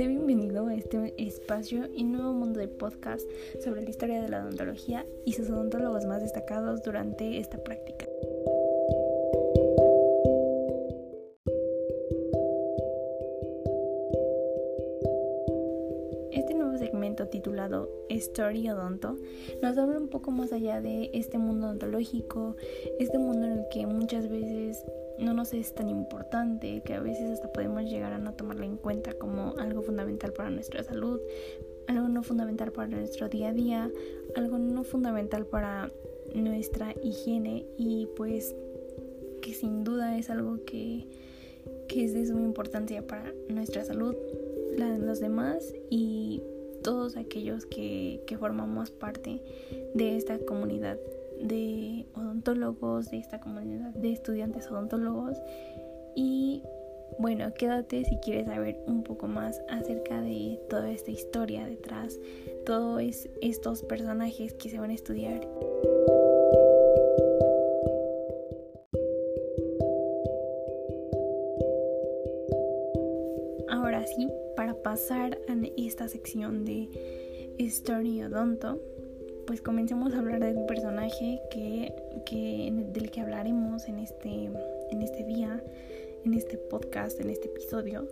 Sé bienvenido a este espacio y nuevo mundo de podcast sobre la historia de la odontología y sus odontólogos más destacados durante esta práctica. Este nuevo segmento titulado Story Odonto nos habla un poco más allá de este mundo odontológico, este mundo en el que muchas veces no nos es tan importante, que a veces hasta podemos llegar a no tomarla en cuenta como algo fundamental para nuestra salud, algo no fundamental para nuestro día a día, algo no fundamental para nuestra higiene y pues que sin duda es algo que, que es de suma importancia para nuestra salud, la de los demás y todos aquellos que, que formamos parte de esta comunidad de odontólogos, de esta comunidad de estudiantes odontólogos. Y bueno, quédate si quieres saber un poco más acerca de toda esta historia detrás, todos estos personajes que se van a estudiar. Ahora sí, para pasar a esta sección de Story Odonto, pues comencemos a hablar de un personaje que, del que hablaremos en este, en este día, en este podcast, en este episodio.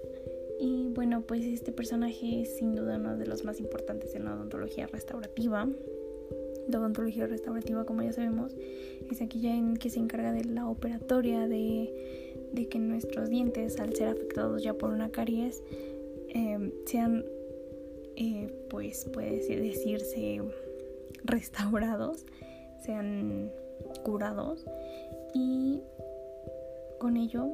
Y bueno, pues este personaje es sin duda uno de los más importantes en la odontología restaurativa. La odontología restaurativa, como ya sabemos, es aquella en que se encarga de la operatoria de, de que nuestros dientes, al ser afectados ya por una caries, eh, sean, eh, pues puede decirse, restaurados, sean curados y con ello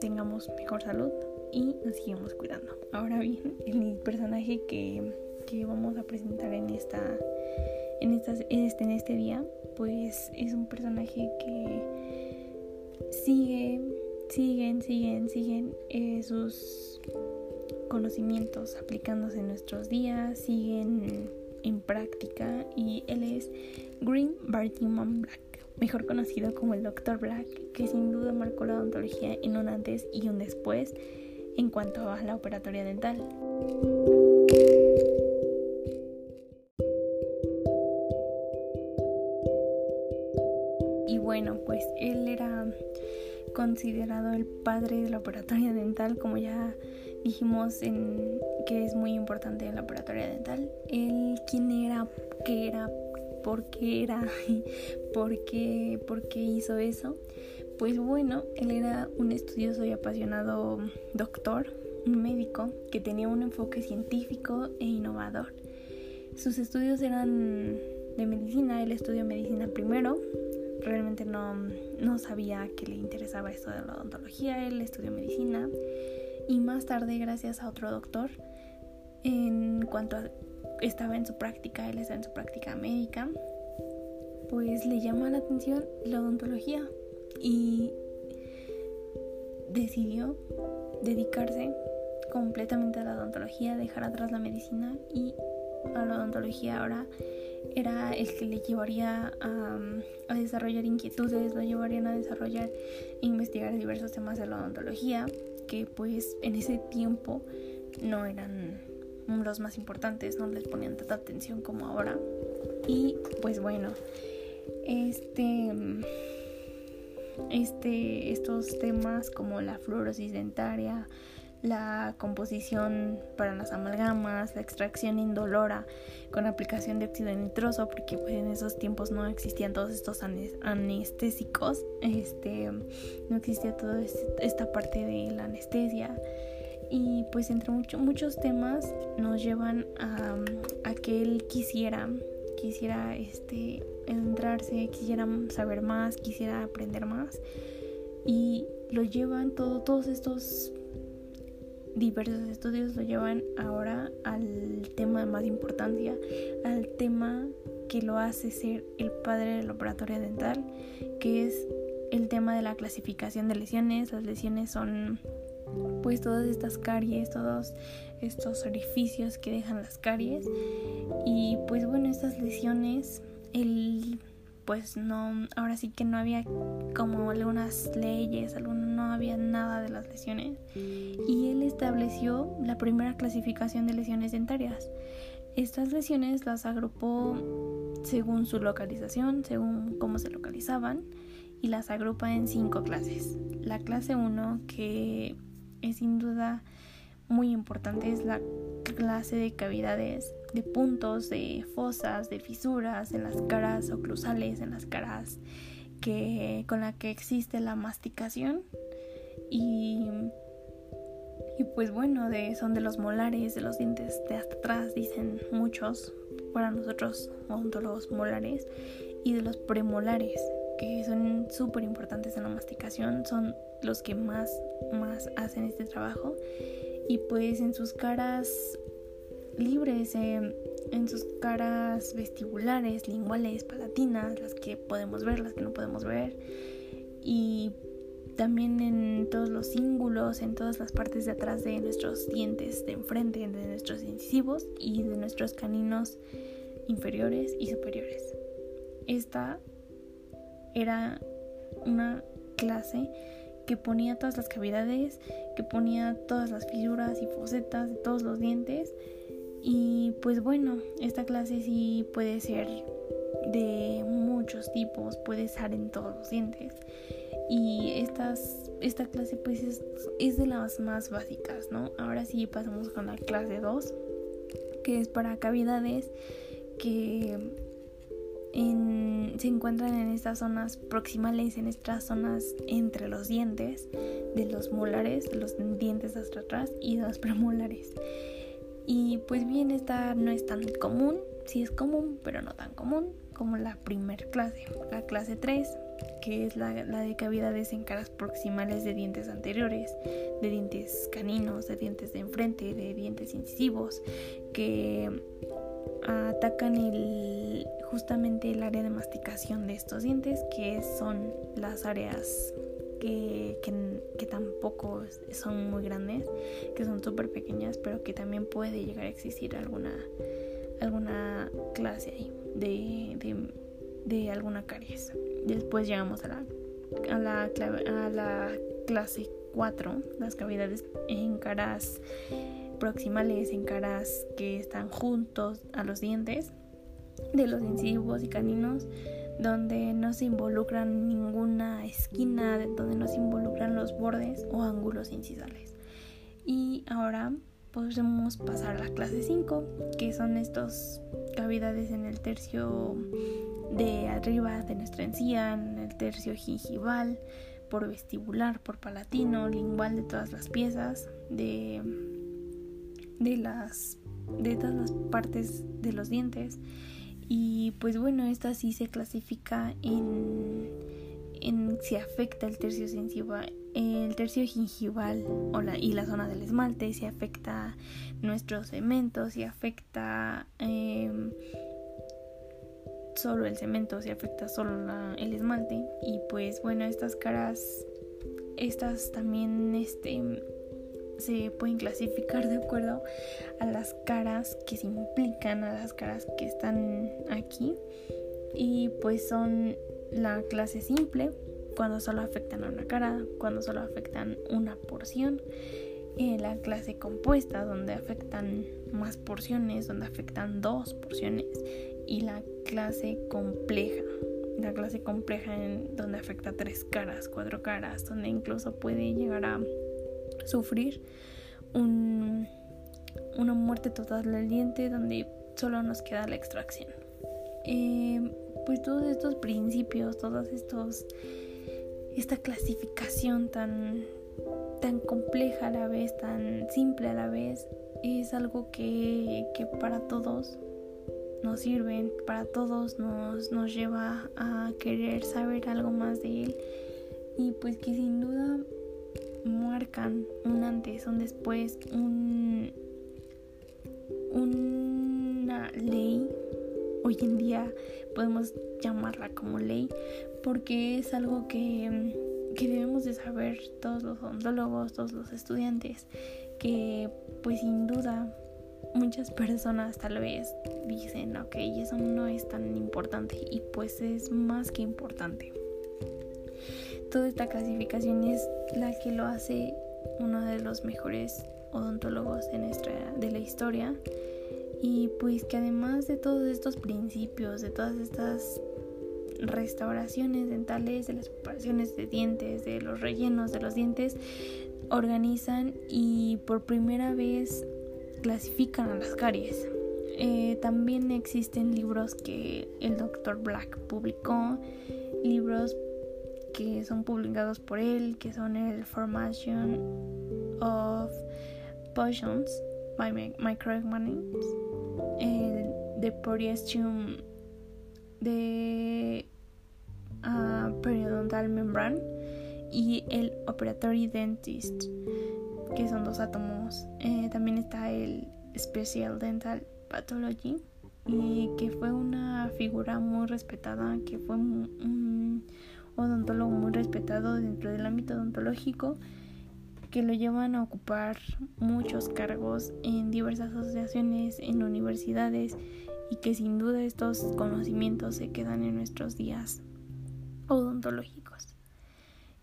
tengamos mejor salud y nos sigamos cuidando. Ahora bien, el personaje que, que vamos a presentar en esta en este, en este día, pues es un personaje que sigue, siguen, siguen, siguen eh, sus conocimientos aplicándose en nuestros días, siguen en práctica y él es Green Bartiman Black, mejor conocido como el Dr. Black, que sin duda marcó la odontología en un antes y un después en cuanto a la operatoria dental. Y bueno, pues él era considerado el padre de la operatoria dental, como ya dijimos que es muy importante la operatoria dental. Él, quién era, qué era, por qué era, por qué, por qué hizo eso. Pues bueno, él era un estudioso y apasionado doctor, un médico que tenía un enfoque científico e innovador. Sus estudios eran de medicina, él estudió medicina primero, realmente no, no sabía que le interesaba esto de la odontología, él estudió medicina y más tarde gracias a otro doctor en cuanto estaba en su práctica, él estaba en su práctica médica, pues le llama la atención la odontología y decidió dedicarse completamente a la odontología, dejar atrás la medicina y a la odontología. Ahora era el que le llevaría a, desarrollar inquietudes, lo llevarían a desarrollar e investigar diversos temas de la odontología que pues en ese tiempo no eran los más importantes, no les ponían tanta atención como ahora. Y pues bueno, este este estos temas como la fluorosis dentaria, la composición para las amalgamas, la extracción indolora con aplicación de óxido nitroso, porque pues en esos tiempos no existían todos estos anestésicos, este, no existía toda esta parte de la anestesia. Y pues entre muchos temas nos llevan a, a, que él quisiera quisiera este entrarse quisiera saber más quisiera aprender más. Y lo llevan todo, todos estos diversos estudios lo llevan ahora al tema de más importancia, al tema que lo hace ser el padre de la operatoria dental, que es el tema de la clasificación de lesiones. Las lesiones son pues todas estas caries, todos estos orificios que dejan las caries. Y pues bueno, estas lesiones, él pues no, ahora sí que no había como algunas leyes, no había nada de las lesiones. Y él estableció la primera clasificación de lesiones dentarias. Estas lesiones las agrupó según su localización, según cómo se localizaban, y las agrupa en cinco clases. La clase 1, que es sin duda muy importante, es la clase de cavidades, de puntos, de fosas, de fisuras en las caras oclusales, en las caras que, con la que existe la masticación. Y y pues bueno, de, son de los molares, de los dientes de hasta atrás, dicen muchos, para nosotros odontólogos molares, y de los premolares, que son súper importantes en la masticación, son los que más, más hacen este trabajo. Y pues en sus caras libres, en sus caras vestibulares, linguales, palatinas, las que podemos ver, las que no podemos ver. Y también en todos los cíngulos, en todas las partes de atrás de nuestros dientes de enfrente, de nuestros incisivos y de nuestros caninos inferiores y superiores. Esta era una clase que ponía todas las cavidades, que ponía todas las fisuras y fosetas de todos los dientes. Y pues bueno, esta clase sí puede ser de muchos tipos, puede estar en todos los dientes. Y estas, esta clase pues es, es, de las más básicas, ¿no? Ahora sí pasamos con la clase 2, que es para cavidades que se encuentran en estas zonas proximales, en estas zonas entre los dientes, de los molares, los dientes hasta atrás y de los premolares. Y pues bien, esta no es tan común, sí es común, pero no tan común como la primer clase, la clase 3 que es la, de cavidades en caras proximales de dientes anteriores, de dientes caninos, de dientes de enfrente, de dientes incisivos, que atacan el, justamente el área de masticación de estos dientes, que son las áreas que, que, tampoco son muy grandes, que son súper pequeñas, pero que también puede llegar a existir alguna, alguna clase ahí de, de, de alguna caries. Después llegamos a la, a la, a la clase 4, las cavidades en caras proximales, en caras que están juntos a los dientes de los incisivos y caninos, donde no se involucran ninguna esquina, donde no se involucran los bordes o ángulos incisales. Y ahora podemos pasar a la clase 5, que son estas cavidades en el tercio de arriba de nuestra encía, en el tercio gingival, por vestibular, por palatino, lingual de todas las piezas, de, de, las, de todas las partes de los dientes. Y pues bueno, esta sí se clasifica en, en si afecta el tercio el tercio gingival o la, y la zona del esmalte, si afecta nuestros cementos, si afecta eh, solo el cemento, si afecta solo el esmalte. Y pues bueno, estas caras, estas también este, se pueden clasificar de acuerdo a las caras que se implican, a las caras que están aquí. Y pues son la clase simple, cuando solo afectan a una cara, cuando solo afectan una porción. Eh, la clase compuesta, donde afectan más porciones, donde afectan dos porciones. Y la clase compleja. La clase compleja en donde afecta tres caras, cuatro caras, donde incluso puede llegar a sufrir un, una muerte total del diente, donde solo nos queda la extracción. Eh, pues todos estos principios, todos estos, esta clasificación tan, tan compleja a la vez, tan simple a la vez, es algo que, que para todos nos sirven, para todos nos, nos lleva a querer saber algo más de él y pues que sin duda marcan un antes, un después, un, una ley. Hoy en día podemos llamarla como ley porque es algo que, que debemos de saber todos los odontólogos, todos los estudiantes, que pues sin duda muchas personas tal vez dicen, ok, eso no es tan importante y pues es más que importante. Toda esta clasificación es la que lo hace uno de los mejores odontólogos de, nuestra, de la historia y pues que además de todos estos principios, de todas estas restauraciones dentales, de las preparaciones de dientes, de los rellenos de los dientes, organizan y por primera vez clasifican a las caries. Eh, también existen libros que el Dr. Black publicó, libros que son publicados por él, que son el Formation of Potions by Microeconomics, el The Protiestium de uh, Periodontal Membrane y el Operatory Dentist, que son dos átomos. Eh, también está el Special Dental Pathology y que fue una figura muy respetada, que fue un odontólogo muy respetado dentro del ámbito odontológico que lo llevan a ocupar muchos cargos en diversas asociaciones, en universidades y que sin duda estos conocimientos se quedan en nuestros días odontológicos.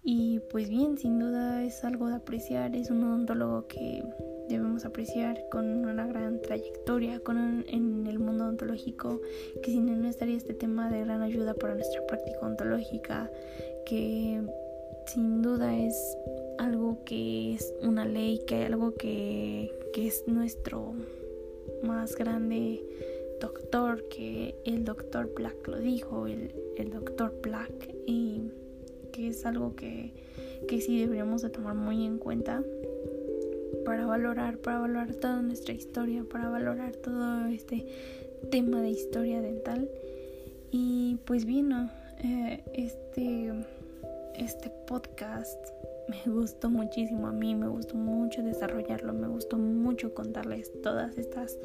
Y pues bien, sin duda es algo de apreciar, es un odontólogo que debemos apreciar con una gran trayectoria con en el mundo odontológico, que sin él no estaría este tema de gran ayuda para nuestra práctica odontológica, que sin duda es algo que es una ley, que algo que, que es nuestro más grande doctor, que el doctor Black lo dijo, el, el doctor Black, y que es algo que, que sí deberíamos de tomar muy en cuenta para valorar, para valorar toda nuestra historia, para valorar todo este tema de historia dental. Y pues bien, eh, este, este podcast me gustó muchísimo a mí, me gustó mucho desarrollarlo, me gustó mucho contarles todas estas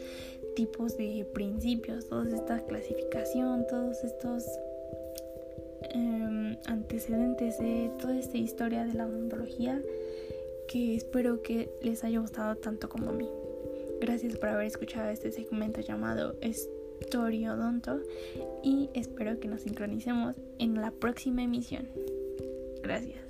tipos de principios, toda esta clasificación, todos estos em, antecedentes de toda esta historia de la odontología que espero que les haya gustado tanto como a mí. Gracias por haber escuchado este segmento llamado Odonto y espero que nos sincronicemos en la próxima emisión. Gracias.